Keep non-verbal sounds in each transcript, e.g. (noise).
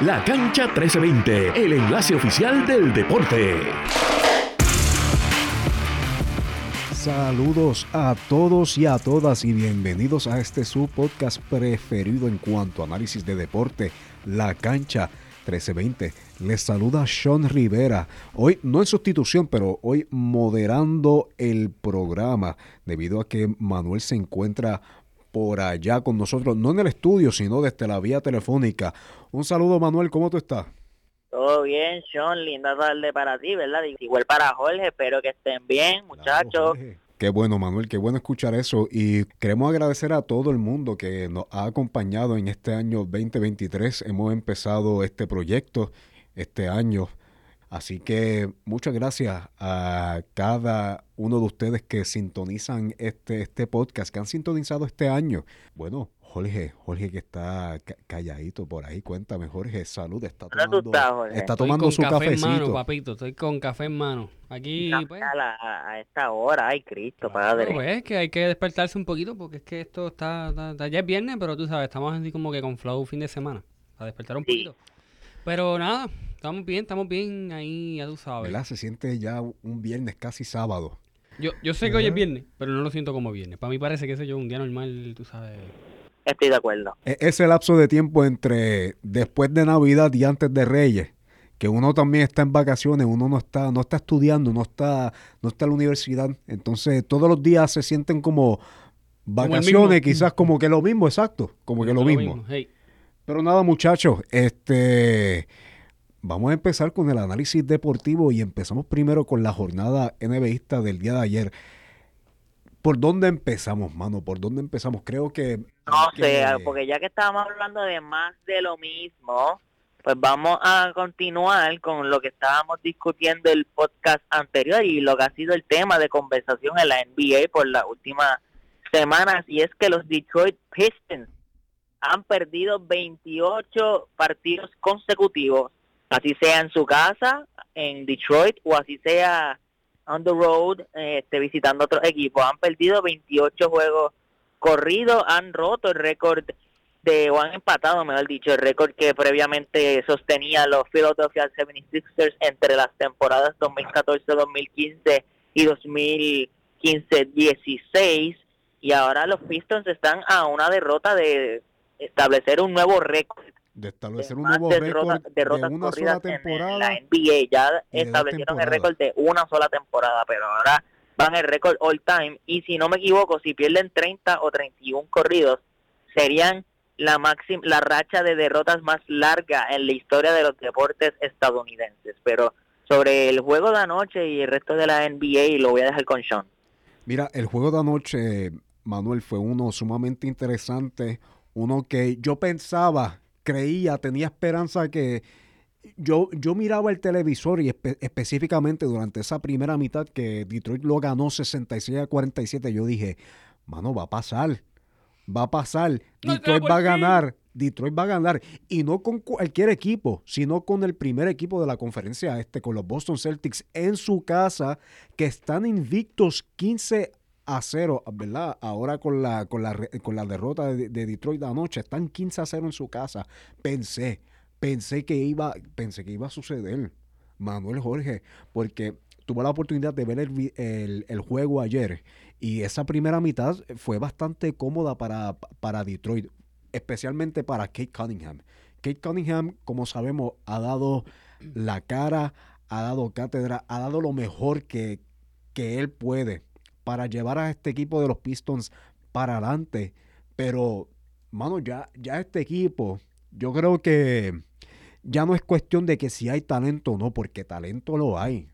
La Cancha 1320, el enlace oficial del deporte. Saludos a todos y a todas y bienvenidos a este su podcast preferido en cuanto a análisis de deporte, La Cancha 1320. Les saluda Sean Rivera. Hoy no en sustitución, pero hoy moderando el programa debido a que Manuel se encuentra por allá con nosotros, no en el estudio, sino desde la vía telefónica. Un saludo Manuel, ¿cómo tú estás? Todo bien, Sean, linda tarde para ti, ¿verdad? Igual para Jorge, espero que estén bien, muchachos. qué bueno, Manuel, qué bueno escuchar eso. Y queremos agradecer a todo el mundo que nos ha acompañado en este año 2023. Hemos empezado este proyecto este año Así que muchas gracias a cada uno de ustedes que sintonizan este, este podcast, que han sintonizado este año. Bueno, Jorge, Jorge que está calladito por ahí, cuéntame, Jorge, salud, está tomando, está tomando su café cafecito. En mano, papito, estoy con café en mano. Aquí, pues, a, esta hora, ay Cristo, padre. Pues es que hay que despertarse un poquito porque es que esto está, ya es viernes, pero tú sabes, estamos así como que con flow fin de semana, a despertar un poquito. Pero nada, Estamos bien, estamos bien ahí, ya tú sabes. ¿Verdad? Se siente ya un viernes casi sábado. Yo, yo sé que hoy es viernes, pero no lo siento como viernes. Para mí parece que ese yo un día normal, tú sabes. Estoy de acuerdo. E, ese lapso de tiempo entre después de Navidad y antes de Reyes, que uno también está en vacaciones, uno no está, no está estudiando, no está, no está en la universidad. Entonces todos los días se sienten como vacaciones, quizás como que lo mismo, exacto, como que lo, mismo. Pero nada, muchachos, este Vamos a empezar con el análisis deportivo y empezamos primero con la jornada NBAista del día de ayer. ¿Por dónde empezamos, mano? ¿Por dónde empezamos? Creo que... No sé, porque ya que estábamos hablando de más de lo mismo, pues vamos a continuar con lo que estábamos discutiendo el podcast anterior y lo que ha sido el tema de conversación en la NBA por las últimas semanas, y es que los Detroit Pistons han perdido 28 partidos consecutivos así sea en su casa, en Detroit, o así sea on the road, este, visitando otros equipos. Han perdido 28 juegos corridos, han roto el récord de, o han empatado, mejor dicho, el récord que previamente sostenía los Philadelphia 76ers entre las temporadas 2014-2015 y 2015-16. Y ahora los Pistons están a una derrota de establecer un nuevo récord de establecer un nuevo récord de una sola temporada. En la NBA ya establecieron el récord de una sola temporada, pero ahora van el récord all time y si no me equivoco, si pierden 30 o 31 corridos, serían la máxima la racha de derrotas más larga en la historia de los deportes estadounidenses, pero sobre el juego de anoche y el resto de la NBA lo voy a dejar con Sean. Mira, el juego de anoche, Manuel, fue uno sumamente interesante, uno que yo pensaba creía, tenía esperanza que yo, yo miraba el televisor y específicamente durante esa primera mitad que Detroit lo ganó 66 a 47, yo dije, mano, va a pasar, va a pasar, Detroit va a ganar, Detroit va a ganar, y no con cualquier equipo, sino con el primer equipo de la conferencia este, con los Boston Celtics en su casa, que están invictos 15 a 0, ¿verdad? Ahora con la, con la, con la derrota de, Detroit de anoche, están 15 a 0 en su casa. Pensé, pensé que iba, pensé que iba a suceder, Manuel Jorge, porque tuve la oportunidad de ver el, el, juego ayer y esa primera mitad fue bastante cómoda para, para Detroit, especialmente para Kate Cunningham. Kate Cunningham, como sabemos, ha dado la cara, ha dado cátedra, ha dado lo mejor que, que él puede para llevar a este equipo de los Pistons para adelante. Pero, mano, ya, ya este equipo, yo creo que ya no es cuestión de que si hay talento o no, porque talento lo hay.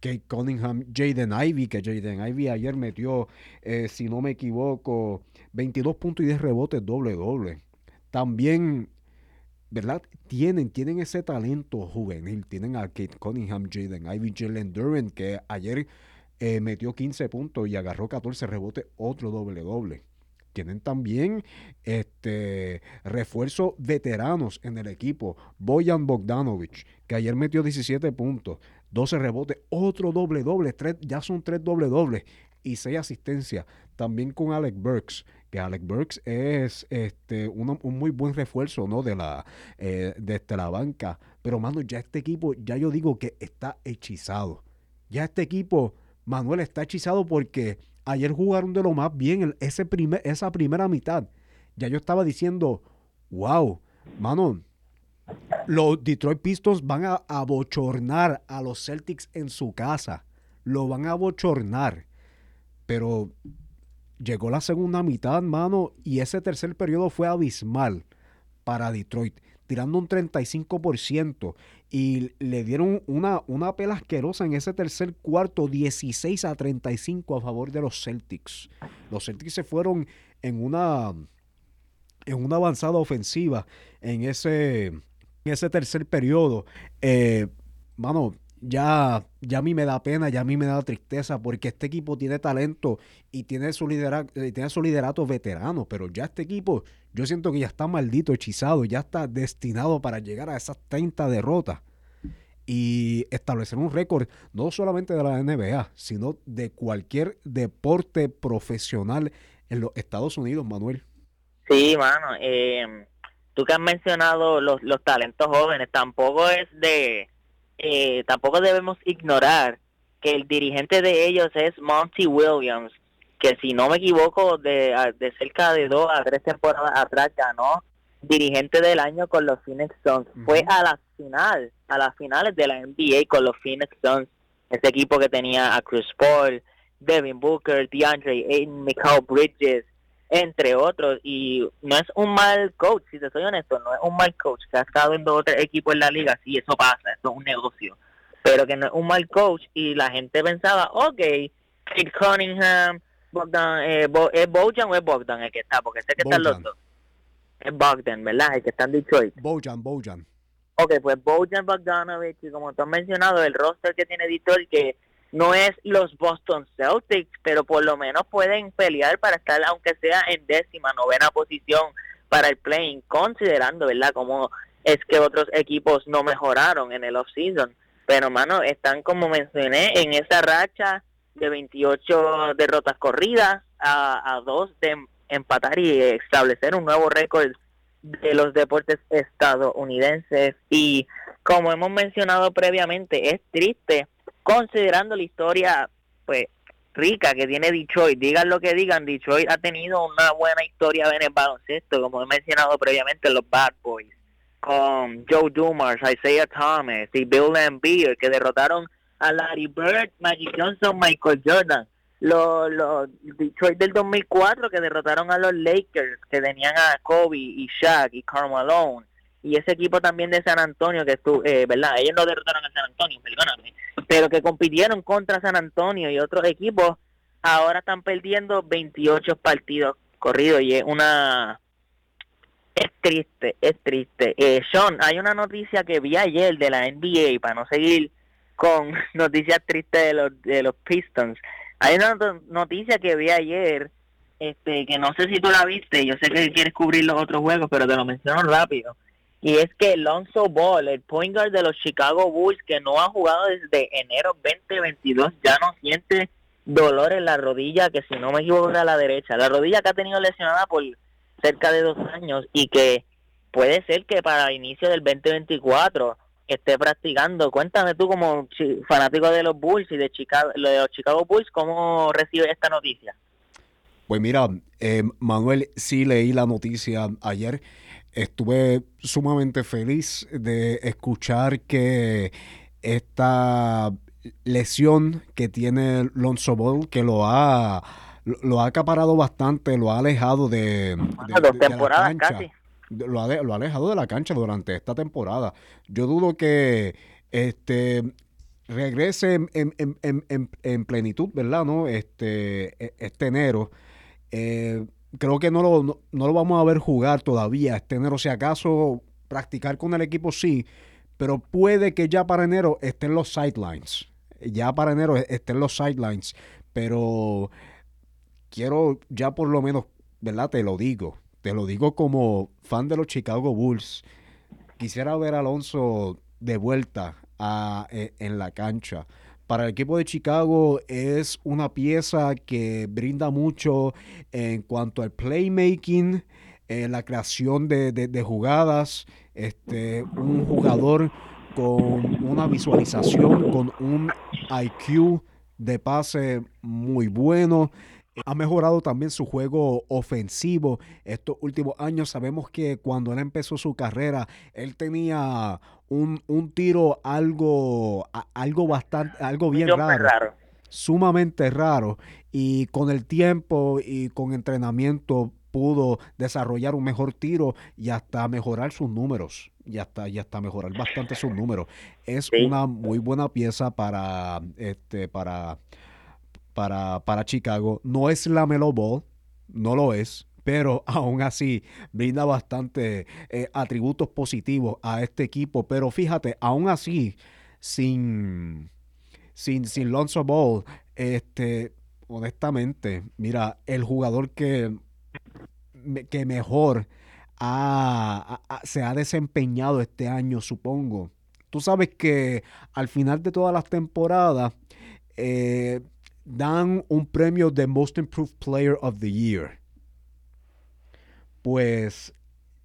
Kate Cunningham, Jaden Ivy, que Jaden Ivy ayer metió, eh, si no me equivoco, 22 puntos y 10 rebotes doble doble. También, ¿verdad? Tienen, tienen ese talento juvenil. Tienen a Kate Cunningham, Jaden Ivy, Jalen Duran, que ayer eh, metió 15 puntos y agarró 14 rebotes, otro doble doble. Tienen también este refuerzos veteranos en el equipo. Boyan Bogdanovich, que ayer metió 17 puntos, 12 rebotes, otro doble doble, tres, ya son tres doble dobles y seis asistencias. También con Alex Burks, que Alex Burks es este un muy buen refuerzo, ¿no? De la, eh, de este, la banca. Pero, mano, ya este equipo, ya yo digo que está hechizado. Ya este equipo, Manuel, está hechizado porque ayer jugaron de lo más bien ese primer, esa primera mitad. Ya yo estaba diciendo, wow, mano, los Detroit Pistons van a abochornar a los Celtics en su casa. Lo van a abochornar. Pero llegó la segunda mitad, mano, y ese tercer periodo fue abismal para Detroit, tirando un 35%. Y le dieron una, una pela asquerosa en ese tercer cuarto, 16 a 35 a favor de los Celtics. Los Celtics se fueron en una, en una avanzada ofensiva en ese ese tercer periodo, eh, ya, ya a mí me da pena, ya a mí me da tristeza, porque este equipo tiene talento y tiene su, liderato, eh, tiene su liderato veterano, pero ya este equipo, yo siento que ya está maldito, hechizado, ya está destinado para llegar a esas 30 derrotas y establecer un récord no solamente de la NBA, sino de cualquier deporte profesional en los Estados Unidos, Manuel. Sí, mano. Eh, tú que has mencionado los, los talentos jóvenes, tampoco es de, eh, tampoco debemos ignorar que el dirigente de ellos es Monty Williams, que si no me equivoco, de, de cerca de dos a tres temporadas atrás ganó dirigente del año con los Phoenix Suns. Fue a la final, a las finales de la NBA con los Phoenix Suns, ese equipo que tenía a Chris Paul, Devin Booker, DeAndre Ayton, Michael Bridges, entre otros. Y no es un mal coach, si te soy honesto, no es un mal coach que ha estado en dos o tres equipos en la liga. Sí, eso pasa, esto es un negocio. Pero que no es un mal coach y la gente pensaba, ok, Kate Cunningham, Bogdan, eh, ¿es Bojan o es Bogdan el que está? Porque sé que están los dos. Es Bogdan, ¿verdad? El que está en Detroit. Bojan, Bojan. Ok, pues Bojan Bogdanovich, y como tú has mencionado, el roster que tiene Detroit, que no es los Boston Celtics, pero por lo menos pueden pelear para estar, aunque sea en décima, novena posición para el playing, considerando, ¿verdad?, como es que otros equipos no mejoraron en el off-season. Pero, mano, están, como mencioné, en esa racha de 28 derrotas corridas a, a dos de empatar y establecer un nuevo récord de los deportes estadounidenses. Y como hemos mencionado previamente, es triste considerando la historia pues rica que tiene Detroit. Digan lo que digan, Detroit ha tenido una buena historia en el baloncesto, como he mencionado previamente, los Bad Boys, con Joe Dumars, Isaiah Thomas y Bill Lambier, que derrotaron a Larry Bird, Magic Johnson, Michael Jordan. Los, los Detroit del 2004 que derrotaron a los Lakers, que tenían a Kobe y Shaq y Karl Malone. Y ese equipo también de San Antonio, que estuvo, eh, ¿verdad? Ellos no derrotaron a San Antonio, perdóname pero que compitieron contra San Antonio y otros equipos, ahora están perdiendo 28 partidos corridos y es una... Es triste, es triste. Eh, Sean, hay una noticia que vi ayer de la NBA, para no seguir con (laughs) noticias tristes de los, de los Pistons. Hay una noticia que vi ayer, este, que no sé si tú la viste, yo sé que quieres cubrir los otros juegos, pero te lo menciono rápido y es que Lonzo Ball, el point guard de los Chicago Bulls, que no ha jugado desde enero 2022, ya no siente dolor en la rodilla, que si no me equivoco a la derecha. La rodilla que ha tenido lesionada por cerca de dos años y que puede ser que para inicio del 2024 esté practicando. Cuéntame tú como fanático de los Bulls y de Chicago, de los Chicago Bulls, ¿cómo recibe esta noticia? Pues mira, eh, Manuel, sí leí la noticia ayer estuve sumamente feliz de escuchar que esta lesión que tiene Lonzo Ball, que lo ha, lo ha acaparado bastante, lo ha alejado de, la cancha. Lo ha, lo ha alejado de la cancha durante esta temporada. Yo dudo que este regrese en, en, en, en plenitud, ¿verdad? ¿No? Este, e, este enero. Eh, creo que no lo, no, lo vamos a ver jugar todavía este enero. Si acaso practicar con el equipo sí, pero puede que ya para enero estén los sidelines. Ya para enero estén los sidelines. Pero quiero ya por lo menos, ¿verdad? Te lo digo. Te lo digo como fan de los Chicago Bulls. Quisiera ver a Alonso de vuelta a, e, en la cancha. Para el equipo de Chicago es una pieza que brinda mucho en cuanto al playmaking, eh, la creación de, de, jugadas, este, un jugador con una visualización, con un IQ de pase muy bueno. Ha mejorado también su juego ofensivo estos últimos años. Sabemos que cuando él empezó su carrera, él tenía un, tiro algo, algo bastante, algo bien raro, Sumamente raro. Y con el tiempo y con entrenamiento pudo desarrollar un mejor tiro y hasta mejorar sus números. Y hasta, y hasta mejorar bastante sus números. Es una muy buena pieza para, este, para, para, para Chicago. No es la Melo Ball, no lo es, pero (laughs) aún así brinda bastante eh, atributos positivos a este equipo. Pero fíjate, aún así, sin, sin, sin Lonzo Ball, este, honestamente, mira, el jugador que, que mejor se ha desempeñado este año, supongo. Tú sabes que al final de todas las temporadas eh, dan un premio de Most Improved Player of the Year. Pues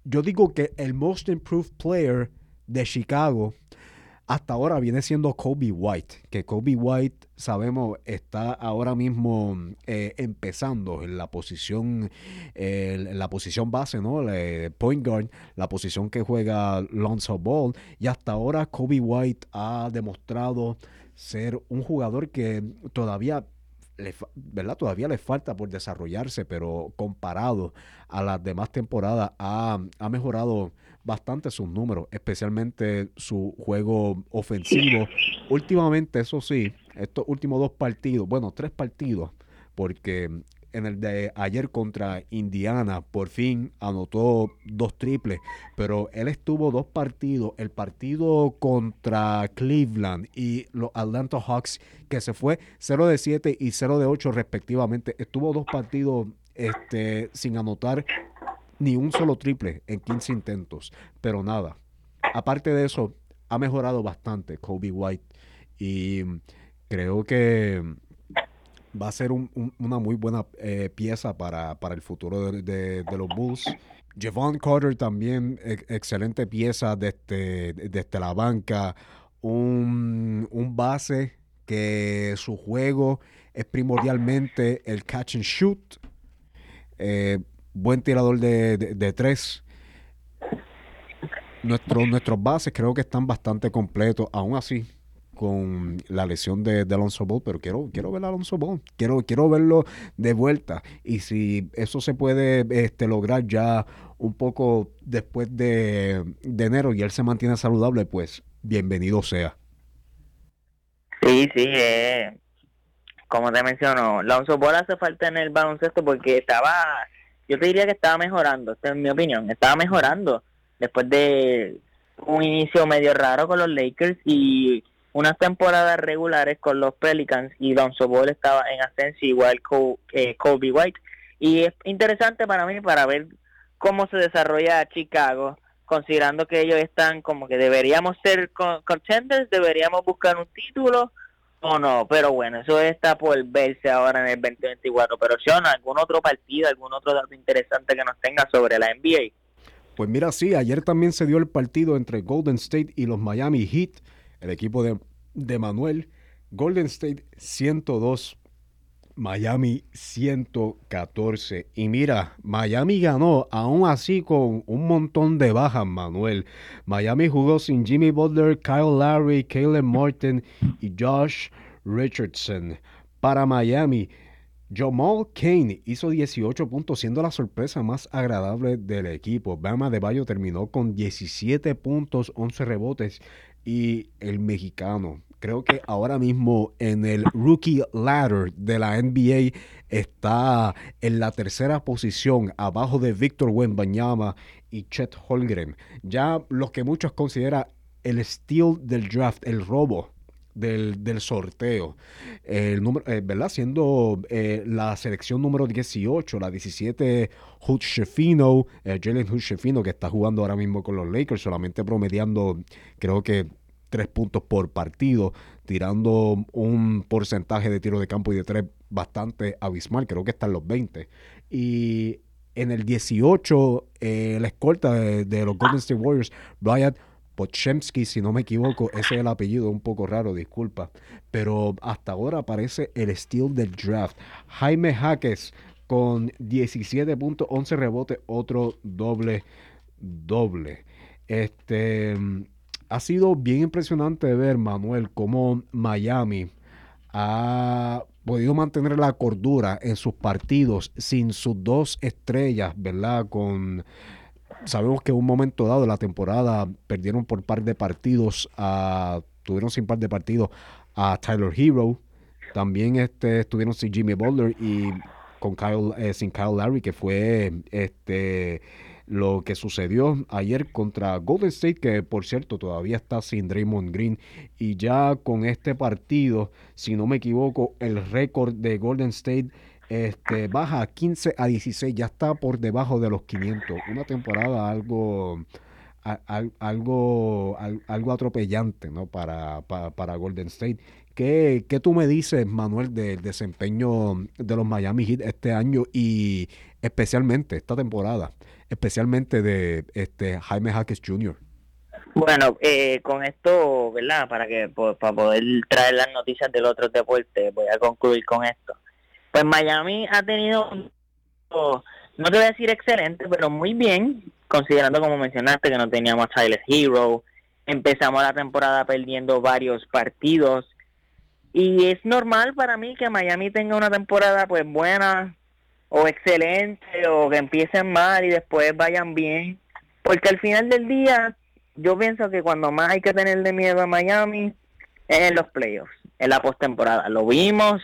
yo digo que el Most Improved Player de Chicago hasta ahora viene siendo Kobe White, que Kobe White sabemos está ahora mismo eh, empezando en la posición la posición base, ¿no? point guard, la posición que juega Lonzo Ball y hasta ahora Kobe White ha demostrado ser un jugador que todavía ¿verdad? Todavía le falta por desarrollarse, pero comparado a las demás temporadas ha, mejorado bastante sus números, especialmente su juego ofensivo. Últimamente, eso sí, estos últimos dos partidos, bueno, tres partidos, porque en el de ayer contra Indiana, por fin anotó dos triples, pero él estuvo dos partidos, el partido contra Cleveland y los Atlanta Hawks, que se fue 0 de 7 y 0 de 8 respectivamente, estuvo dos partidos este, sin anotar ni un solo triple en 15 intentos, pero nada. Aparte de eso, ha mejorado bastante Kobe White y creo que va a ser una muy buena eh, pieza para, el futuro de, los Bulls. Javon Carter también, excelente pieza desde, desde la banca. Un, base que su juego es primordialmente el catch and shoot. Eh, buen tirador de, tres. nuestros bases creo que están bastante completos. Aún así, con la lesión de, Alonso Ball, pero quiero, quiero ver a Alonso Ball, quiero, quiero verlo de vuelta. Y si eso se puede este, lograr ya un poco después de, enero y él se mantiene saludable, pues bienvenido sea. Sí, sí, eh, como te menciono, Alonso Ball hace falta en el baloncesto porque estaba, yo te diría que estaba mejorando, esta es mi opinión, estaba mejorando después de un inicio medio raro con los Lakers y unas temporadas regulares con los Pelicans y Lonzo Ball estaba en ascenso igual que Kobe White. Y es interesante para mí para ver cómo se desarrolla Chicago, considerando que ellos están como que deberíamos ser contenders, deberíamos buscar un título o no, pero bueno, eso está por verse ahora en el 2024. Pero Sean, ¿algún otro partido, algún otro dato interesante que nos tenga sobre la NBA? Pues mira, sí, ayer también se dio el partido entre Golden State y los Miami Heat el equipo de, de Manuel. Golden State 102, Miami 114. Y mira, Miami ganó aún así con un montón de bajas, Manuel. Miami jugó sin Jimmy Butler, Kyle Lowry, Caleb Martin y Josh Richardson. Para Miami, Jamal Kane hizo 18 puntos, siendo la sorpresa más agradable del equipo. Bama de Bayo terminó con 17 puntos, 11 rebotes y el mexicano. Creo que ahora mismo en el rookie ladder de la NBA está en la tercera posición, abajo de Víctor Wembanyama y Chet Holgren. Ya lo que muchos consideran el steal del draft, el robo del, sorteo. El número, eh, ¿verdad? Siendo eh, la selección número 18, la 17, Hood eh, Jalen Hood que está jugando ahora mismo con los Lakers, solamente promediando, creo que tres puntos por partido, tirando un porcentaje de tiro de campo y de tres bastante abismal, creo que está en los 20. Y en el 18, eh, la escolta de, los Golden State Warriors, Brian Pochemsky, si no me equivoco, ese es el apellido, un poco raro, disculpa. Pero hasta ahora aparece el steal del draft. Jaime Jaques con 17 puntos, 11 rebotes, otro doble, doble. Este, ha sido bien impresionante ver, Manuel, cómo Miami ha podido mantener la cordura en sus partidos sin sus dos estrellas, ¿verdad? Con sabemos que en un momento dado de la temporada perdieron por par de partidos a tuvieron sin par de partidos a Tyler Hero, también este estuvieron sin Jimmy Butler y con Kyle eh, sin Kyle Larry que fue este lo que sucedió ayer contra Golden State, que por cierto todavía está sin Draymond Green. Y ya con este partido, si no me equivoco, el récord de Golden State este, baja a 15 a 16, ya está por debajo de los 500. Una temporada algo... algo, algo atropellante ¿no? para, para, Golden State. ¿Qué, ¿Qué, tú me dices, Manuel, del desempeño de los Miami Heat este año y especialmente esta temporada? especialmente de este Jaime Jaques Jr. Bueno, eh, con esto, ¿verdad? Para que para poder traer las noticias del otro deporte, voy a concluir con esto. Pues Miami ha tenido, no te voy a decir excelente, pero muy bien, considerando como mencionaste que no teníamos a Tyler Hero, empezamos la temporada perdiendo varios partidos y es normal para mí que Miami tenga una temporada pues buena, o excelente o que empiecen mal y después vayan bien. Porque al final del día, yo pienso que cuando más hay que tenerle miedo a Miami es en los playoffs, en la postemporada. Lo vimos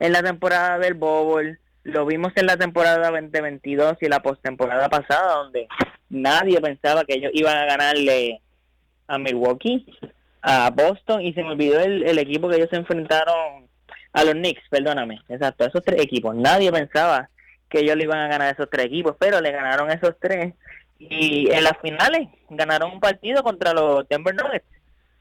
en la temporada del Bowl, lo vimos en la temporada 2022 y la postemporada pasada, donde nadie pensaba que ellos iban a ganarle a Milwaukee, a Boston, y se me olvidó el, el equipo que ellos se enfrentaron a los Knicks, perdóname, exacto, esos tres equipos. Nadie pensaba que ellos le iban a ganar esos tres equipos, pero le ganaron esos tres. Y en las finales ganaron un partido contra los Denver Nuggets.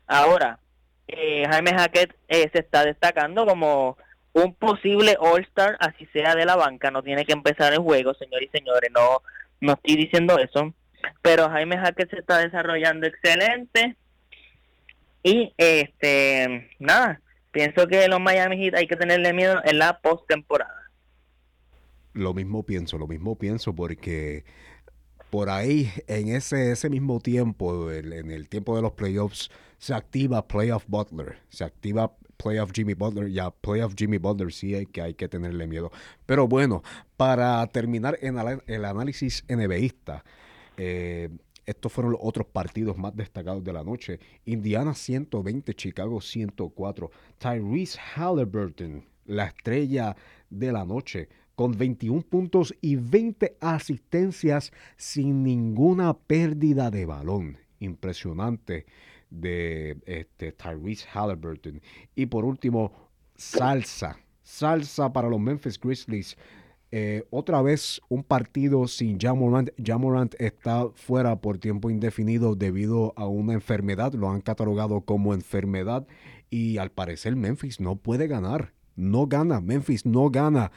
Ahora, eh, Jaime Hackett eh, se está destacando como un posible All-Star, así sea de la banca. No tiene que empezar el juego, señores y señores. No, no estoy diciendo eso. Pero Jaime Hackett se está desarrollando excelente. Y este, nada, pienso que los Miami Heat hay que tenerle miedo en la postemporada. Lo mismo pienso, lo mismo pienso porque por ahí en ese, ese mismo tiempo, en el tiempo de los playoffs, se activa Playoff Butler, se activa Playoff Jimmy Butler, ya Playoff Jimmy Butler sí hay que, hay que tenerle miedo. Pero bueno, para terminar en el análisis NBAista, eh, estos fueron los otros partidos más destacados de la noche. Indiana 120, Chicago 104. Tyrese Halliburton, la estrella de la noche, con 21 puntos y 20 asistencias sin ninguna pérdida de balón. Impresionante de este, Tyrese Halliburton. Y por último, salsa. Salsa para los Memphis Grizzlies. Eh, otra vez un partido sin Jamorant. Jamorant está fuera por tiempo indefinido debido a una enfermedad. Lo han catalogado como enfermedad. Y al parecer Memphis no puede ganar. No gana. Memphis no gana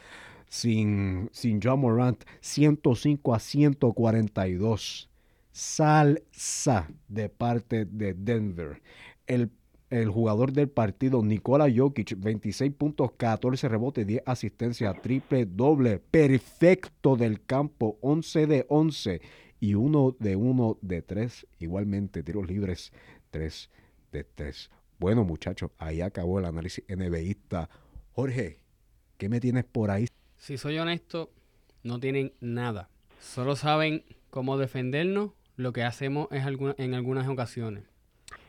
sin, sin John Morant, 105 a 142. Salsa de parte de Denver. El, el jugador del partido, Nikola Jokic, 26 puntos, 14 rebotes, 10 asistencias, triple doble, perfecto del campo, 11 de 11 y 1 de 1 de 3. Igualmente, tiros libres, 3 de 3. Bueno, muchachos, ahí acabó el análisis NBAista. Jorge, ¿qué me tienes por ahí? si soy honesto, no tienen nada. Solo saben cómo defendernos, lo que hacemos es en algunas ocasiones.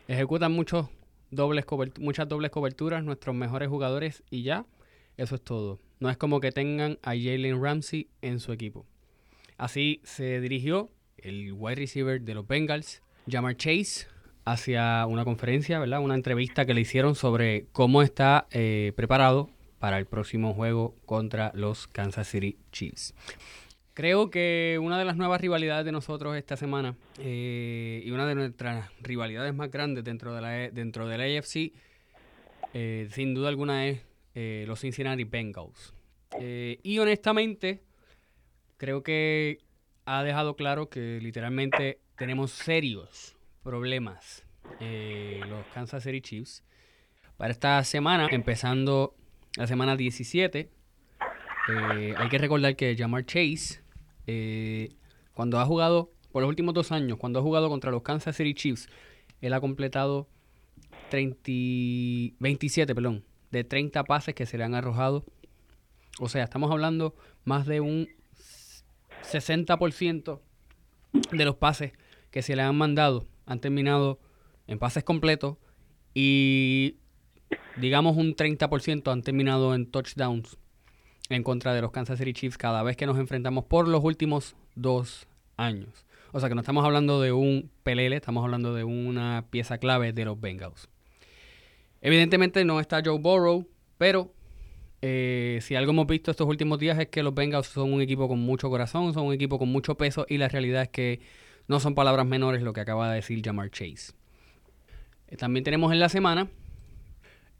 Ejecutan muchos dobles muchas dobles coberturas nuestros mejores jugadores y ya, eso es todo. No es como que tengan a Jalen Ramsey en su equipo. Así se dirigió el wide receiver de los Bengals, Jamar Chase, hacia una conferencia, ¿verdad? Una entrevista que le hicieron sobre cómo está eh, preparado para el próximo juego contra los Kansas City Chiefs. Creo que una de las nuevas rivalidades de nosotros esta semana eh, y una de nuestras rivalidades más grandes dentro de la, dentro de la AFC, eh, sin duda alguna, es eh, los Cincinnati Bengals. y honestamente, creo que ha dejado claro que literalmente tenemos serios problemas los Kansas City Chiefs. Para esta semana, empezando la semana 17, hay que recordar que Jamar Chase eh, cuando ha jugado, por los últimos dos años, cuando ha jugado contra los Kansas City Chiefs, él ha completado 30, 27, perdón, de 30 pases que se le han arrojado. O sea, estamos hablando más de un 60% de los pases que se le han mandado han terminado en pases completos y digamos un 30% han terminado en touchdowns en contra de los Kansas City Chiefs cada vez que nos enfrentamos por los últimos dos años. O sea que no estamos hablando de un pelele, estamos hablando de una pieza clave de los Bengals. Evidentemente no está Joe Burrow, pero eh, si algo hemos visto estos últimos días es que los Bengals son un equipo con mucho corazón, son un equipo con mucho peso y la realidad es que no son palabras menores lo que acaba de decir Jamar Chase. Eh, también tenemos en la semana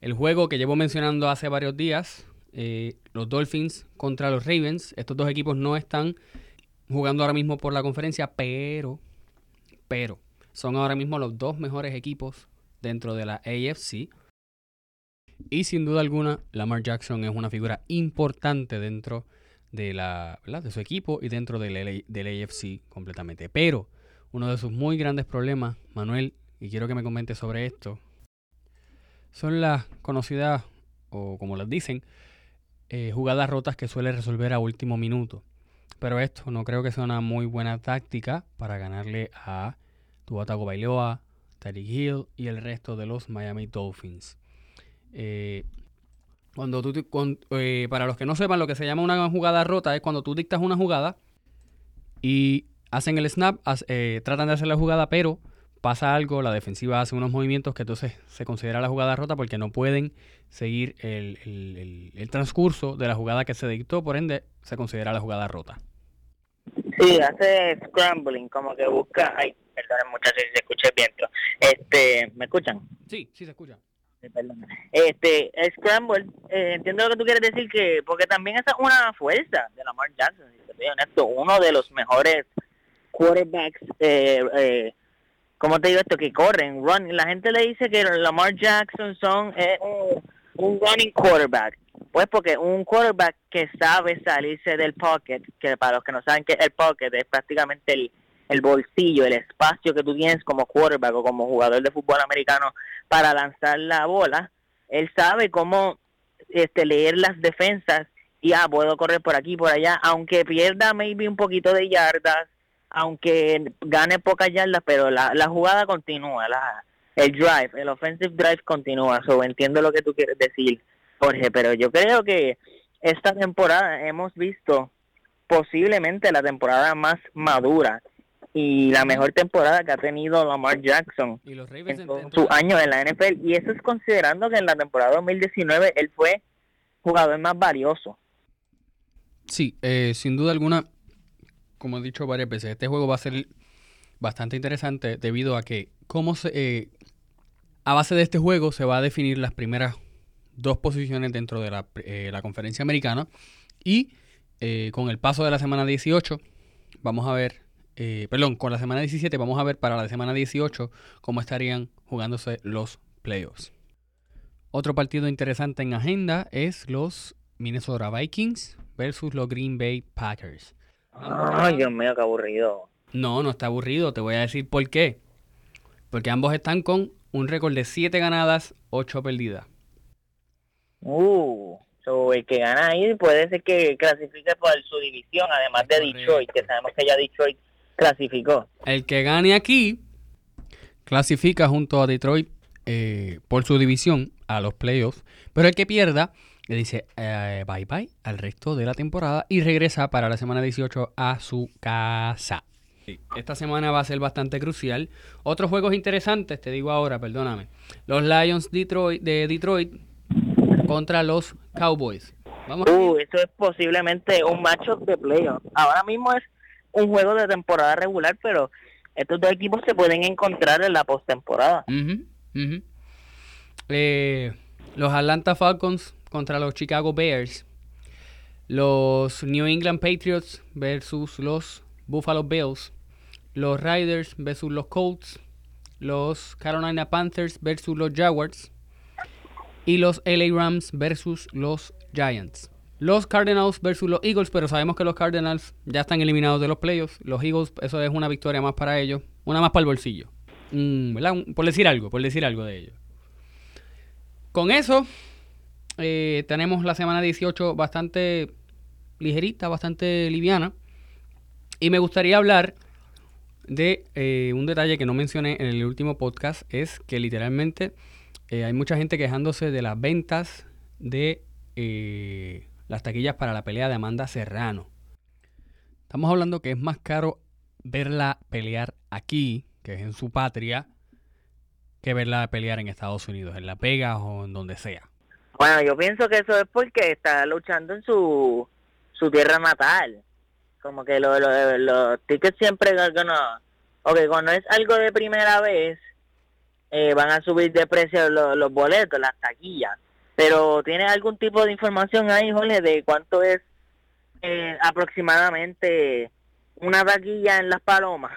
el juego que llevo mencionando hace varios días, eh, los Dolphins contra los Ravens. Estos dos equipos no están jugando ahora mismo por la conferencia, pero, pero, son ahora mismo los dos mejores equipos dentro de la AFC. Y sin duda alguna, Lamar Jackson es una figura importante dentro de, la, de su equipo y dentro del, del AFC completamente. Pero uno de sus muy grandes problemas, Manuel, y quiero que me comente sobre esto, son las conocidas, o como las dicen, eh, jugadas rotas que suele resolver a último minuto. Pero esto no creo que sea una muy buena táctica para ganarle a Tuatago Bailoa, Tariq Hill y el resto de los Miami Dolphins. Eh, cuando tú, eh, para los que no sepan, lo que se llama una jugada rota es cuando tú dictas una jugada y hacen el snap, tratan de hacer la jugada, pero pasa algo, la defensiva hace unos movimientos que entonces se considera la jugada rota porque no pueden seguir el, transcurso de la jugada que se dictó, por ende se considera la jugada rota. Sí, hace scrambling, como que busca... Ay, perdón muchachos si se escucha el viento. Este, ¿Me escuchan? Sí, sí se escucha. Este, scramble, eh, entiendo lo que tú quieres decir, que porque también esa es una fuerza de Lamar Jackson, si te soy honesto, uno de los mejores quarterbacks eh, eh, ¿cómo te digo esto? Que corren, run. La gente le dice que Lamar Jackson son es un, running quarterback. Pues porque un quarterback que sabe salirse del pocket, que para los que no saben que el pocket es prácticamente el, el bolsillo, el espacio que tú tienes como quarterback o como jugador de fútbol americano para lanzar la bola, él sabe cómo este, leer las defensas y ah, puedo correr por aquí, por allá, aunque pierda maybe un poquito de yardas, aunque gane pocas yardas, pero la, la jugada continúa, la, el drive, el offensive drive continúa. So, entiendo lo que tú quieres decir, Jorge, pero yo creo que esta temporada hemos visto posiblemente la temporada más madura y la mejor temporada que ha tenido Lamar Jackson ¿Y los en, en su año en la NFL. Y eso es considerando que en la temporada 2019 él fue jugador más valioso. Sí, eh, sin duda alguna, como he dicho varias veces, este juego va a ser bastante interesante debido a que cómo se, eh, a base de este juego se va a definir las primeras dos posiciones dentro de la, eh, conferencia americana y eh, con el paso de la semana 18 vamos a ver, perdón, con la semana 17 vamos a ver para la semana 18 cómo estarían jugándose los playoffs. Otro partido interesante en agenda es los Minnesota Vikings versus los Green Bay Packers. Ay, Dios mío, qué aburrido. No, no está aburrido. Te voy a decir por qué. Porque ambos están con un récord de 7 ganadas, 8 perdidas. Uh, el que gana ahí puede ser que clasifique por su división, además de Detroit, que sabemos que ya Detroit clasificó. El que gane aquí clasifica junto a Detroit eh, por su división a los playoffs, pero el que pierda le dice eh, bye bye al resto de la temporada y regresa para la semana 18 a su casa. Esta semana va a ser bastante crucial. Otros juegos interesantes, te digo ahora, perdóname. Los Lions Detroit, de Detroit contra los Cowboys. Vamos Uh, eso es posiblemente un matchup de playoff. Ahora mismo es un juego de temporada regular, pero estos dos equipos se pueden encontrar en la postemporada. Eh, los Atlanta Falcons contra los Chicago Bears. Los New England Patriots versus los Buffalo Bills. Los Riders versus los Colts. Los Carolina Panthers versus los Jaguars. Y los LA Rams versus los Giants. Los Cardinals versus los Eagles, pero sabemos que los Cardinals ya están eliminados de los playoffs. Los Eagles, eso es una victoria más para ellos. Una más para el bolsillo. Mm, ¿verdad? Por decir algo, por decir algo de ellos. Con eso, eh, tenemos la semana 18 bastante ligerita, bastante liviana. Y me gustaría hablar de eh, un detalle que no mencioné en el último podcast. Es que literalmente eh, hay mucha gente quejándose de las ventas de eh, las taquillas para la pelea de Amanda Serrano. Estamos hablando que es más caro verla pelear aquí, que es en su patria, que verla pelear en Estados Unidos, en Las Vegas o en donde sea. Bueno, yo pienso que eso es porque está luchando en su, su tierra natal. Como que lo- lo- los tickets siempre, no, ok, cuando es algo de primera vez, eh, van a subir de precio lo- los boletos, las taquillas. Pero ¿tienes algún tipo de información ahí, Jorge, de cuánto es eh, aproximadamente una taquilla en Las Palomas?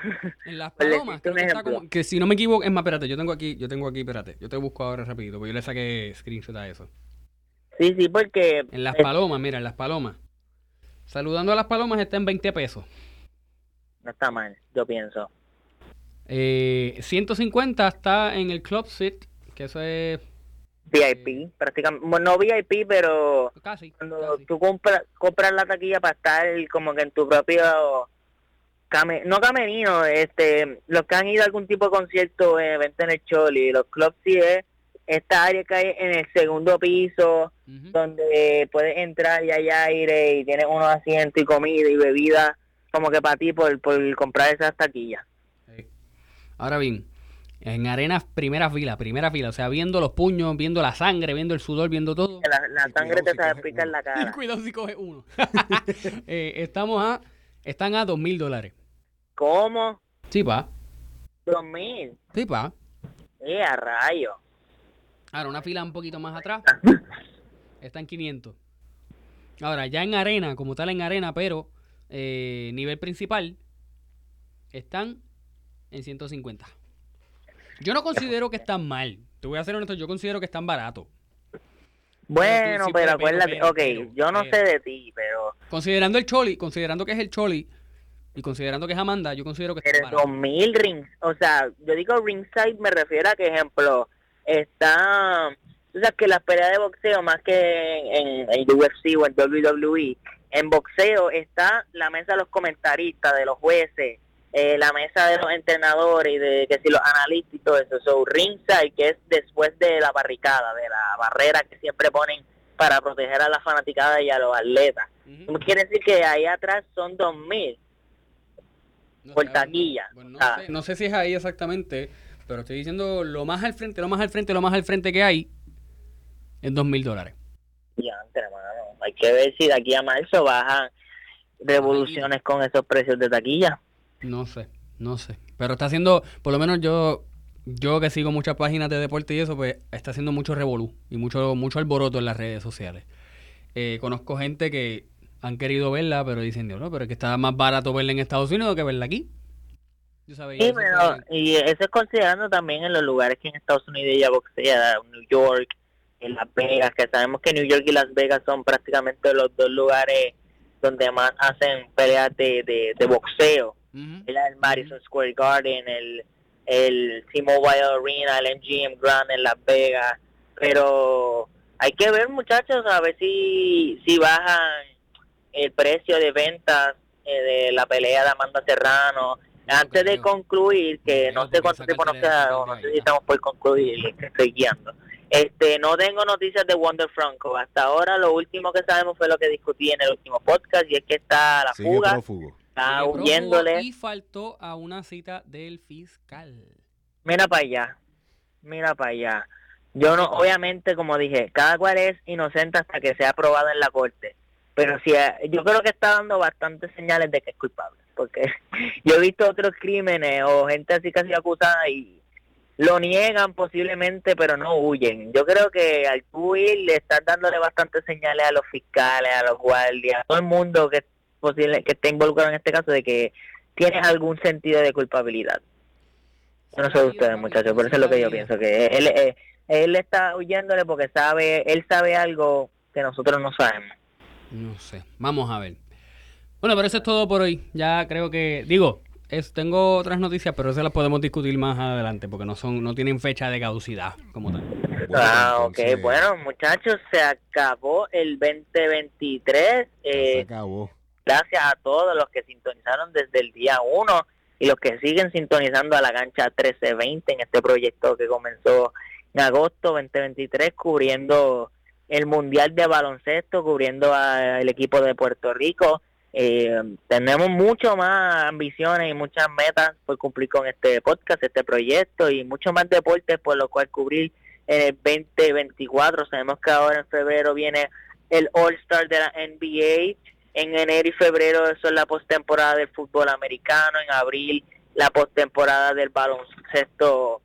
En Las (laughs) Palomas, decirte creo un que, está ejemplo. como- que si no me equivoco, es más, espérate, yo tengo aquí, yo tengo aquí, espérate, yo te busco ahora rapidito, porque yo le saqué screenshot a eso. Sí, sí, porque... En Las eh, Palomas, mira, en Las Palomas. Saludando a Las Palomas está en 20 pesos. no está mal, yo pienso. Eh, 150 está en el Club Seat, que eso es VIP, prácticamente, bueno, no VIP, pero casi. cuando casi. tú compras compras la taquilla para estar como que en tu propio came, no camerino, este, los que han ido a algún tipo de concierto, eh, evento en el Choli, los clubs sí es esta área que hay en el segundo piso, donde puedes entrar y hay aire y tienes unos asientos y comida y bebida, como que para ti por, por comprar esas taquillas. Sí. Ahora bien, en arenas primera fila, primera fila, o sea, viendo los puños, viendo la sangre, viendo el sudor, viendo todo. La, sangre te si sabe coges picar uno. la cara. Cuidado si coge uno. (laughs) Eh, estamos a, están a dos mil dólares. ¿Cómo? Sí, pa. Dos mil. Sí, pa. Eh, a rayo. Ahora, una fila un poquito más atrás. (laughs) Está en 500. Ahora, ya en arena, como tal en arena, pero eh, nivel principal, están en 150. Yo no considero que están mal. Te voy a ser honesto, yo considero que están baratos. Bueno, pero acuérdate, pero, ok, pero, yo no pero. sé de ti, pero Considerando el Choli, considerando que es el Choli y considerando que es Amanda, yo considero que Pero baratos. dos mil rings, o sea, yo digo ringside me refiero a que, ejemplo, está, tú sabes que las peleas de boxeo, más que en, en UFC o en WWE, en boxeo está la mesa de los comentaristas, de los jueces, eh, la mesa de los entrenadores y de que si los analistas y todo eso. So, ringside, que es después de la barricada, de la barrera que siempre ponen para proteger a la fanaticada y a los atletas. Ujú. Quiere decir que ahí atrás son dos mil. No por taquilla. bueno, no, sé, no sé si es ahí exactamente, pero estoy diciendo lo más al frente, lo más al frente, lo más al frente que hay en dos mil dólares. Diantre, mano. Hay que ver si de aquí a marzo bajan revoluciones con esos precios de taquilla. No sé, no sé. Pero está haciendo, por lo menos yo, yo que sigo muchas páginas de deporte y eso, pues está haciendo mucho revolú y mucho, mucho alboroto en las redes sociales. Eh, conozco gente que han querido verla, pero dicen, no, pero es que está más barato verla en Estados Unidos que verla aquí. Yo sabía, Sí, pero, y eso es considerando también en los lugares que en Estados Unidos ella boxea, New York, en Las Vegas, que sabemos que New York y Las Vegas son prácticamente los dos lugares donde más hacen peleas de, de, de boxeo. El Madison Square Garden, el, el T-Mobile Arena, el MGM Grand en Las Vegas. Pero hay que ver, muchachos, a ver si, si bajan el precio de ventas eh, de la pelea de Amanda Serrano. Antes de concluir, que No sé cuánto tiempo nos queda, no sé si estamos por concluir, que estoy guiando. Este, no tengo noticias de Wonder Franco. Hasta ahora lo último que sabemos fue lo que discutí en el último podcast y es que está a la Sigue fuga, prófugo. está Sigue huyéndole. Y faltó a una cita del fiscal. Mira para allá, mira para allá. yo no, obviamente, como dije, cada cual es inocente hasta que sea aprobado en la corte. Pero sí, eh, yo creo que está dando bastantes señales de que es culpable. Porque (laughs) yo he visto otros crímenes o gente así casi acusada y lo niegan posiblemente, pero no huyen. Yo creo que al huir le están dándole bastantes señales a los fiscales, a los guardias, a todo el mundo que posible que esté involucrado en este caso de que tiene algún sentido de culpabilidad. Yo no sé de ustedes, muchachos, por eso es lo que yo pienso, que él, él, eh, él está huyéndole porque sabe, él sabe algo que nosotros no sabemos. No sé, vamos a ver. Bueno, pero eso es todo por hoy. Ya creo que, digo, es, tengo otras noticias, pero esas las podemos discutir más adelante porque no son, no tienen fecha de caducidad como tal. ah, ok. Bueno, muchachos, se acabó el 2023. Eh, se acabó. Gracias a todos los que sintonizaron desde el día 1 y los que siguen sintonizando a la cancha 1320 en este proyecto que comenzó en agosto 2023 cubriendo el Mundial de Baloncesto, cubriendo al equipo de Puerto Rico eh, tenemos mucho más ambiciones y muchas metas por cumplir con este podcast, este proyecto y mucho más deportes por lo cual cubrir en el 2024. Sabemos que ahora en febrero viene el All-Star de la NBA. En enero y febrero eso es la postemporada del fútbol americano. En abril la postemporada del baloncesto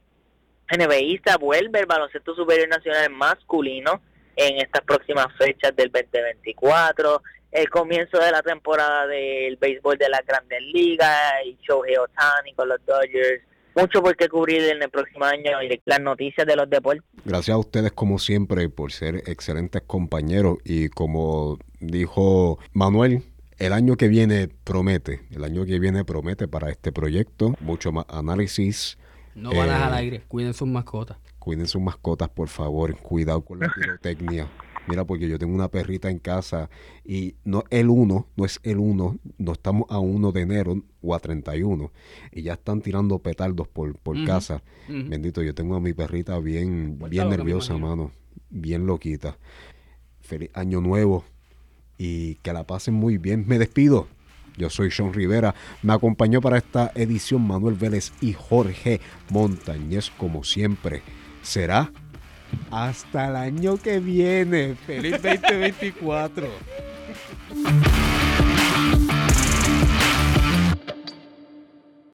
NBAista. Vuelve el baloncesto superior nacional masculino en estas próximas fechas del 2024 el comienzo de la temporada del béisbol de la Grandes Ligas y Shohei Otani con los Dodgers. Mucho por qué cubrir en el próximo año y las noticias de los deportes. Gracias a ustedes como siempre por ser excelentes compañeros y como dijo Manuel, el año que viene promete, el año que viene promete para este proyecto, mucho más análisis. No balas al eh, aire, cuiden sus mascotas. Cuiden sus mascotas, por favor, cuidado con la (laughs) pirotecnia. Mira, porque yo tengo una perrita en casa y no el 1, no es el 1, no estamos a 1 de enero o a 31 y ya están tirando petardos por, por casa. Bendito, yo tengo a mi perrita bien, bien nerviosa, mano, bien loquita. Feliz año nuevo y que la pasen muy bien. Me despido. Yo soy Sean Rivera. Me acompañó para esta edición Manuel Vélez y Jorge Montañez, como siempre. Será hasta el año que viene. Feliz 2024. (laughs)